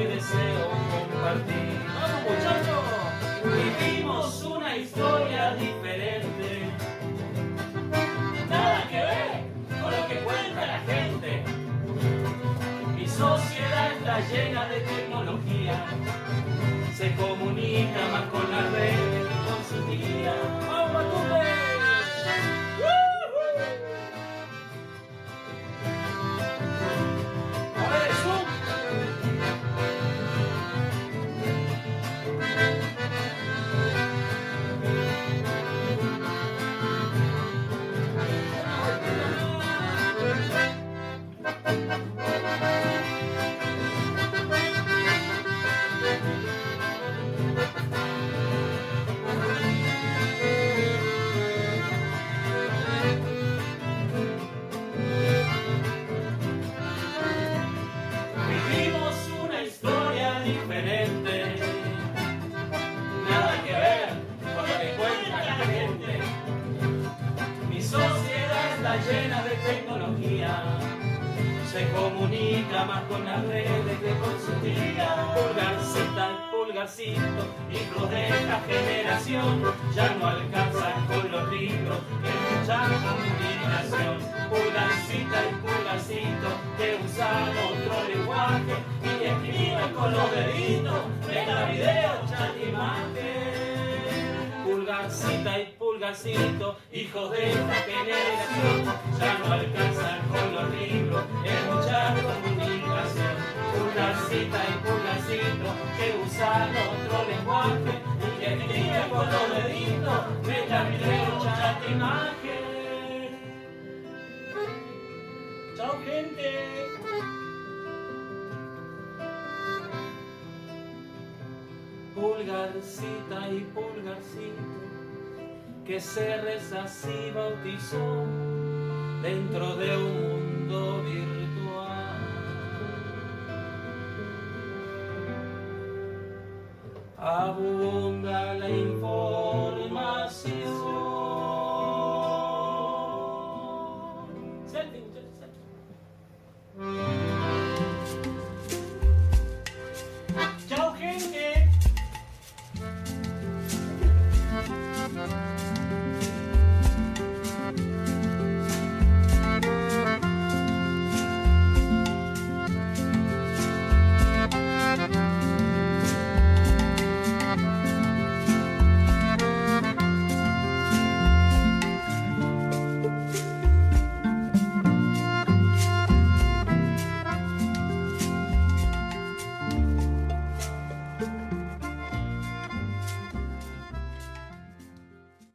deseo compartir. ¡Vamos, muchachos! Vivimos una historia diferente. Nada que ver con lo que cuenta la gente. Mi sociedad está llena de tecnología. Se comunica más con la red que con su día. ¡Vamos! A diferente. Nada que ver con lo que cuenta la gente. Mi sociedad está llena de tecnología. Se comunica más con las redes que con su día. Pulgarcita pulgarcito, hijos de esta generación, ya no alcanzan con los libros que mucha comunicación. Pulgarcita y pulgarcito, que usan otro lenguaje y con los deditos, venga video, chat, imagen. Pulgarcita y pulgarcito, hijos de esta generación, ya no alcanzan con los libros, escuchar comunicación. Pulgarcita y pulgarcito, que usan otro lenguaje y escriben con los deditos, venga video, chat, imagen. ¡Chao, gente! Pulgarcita y pulgarcito, que Cerres así bautizó dentro de un mundo virtual. Abunda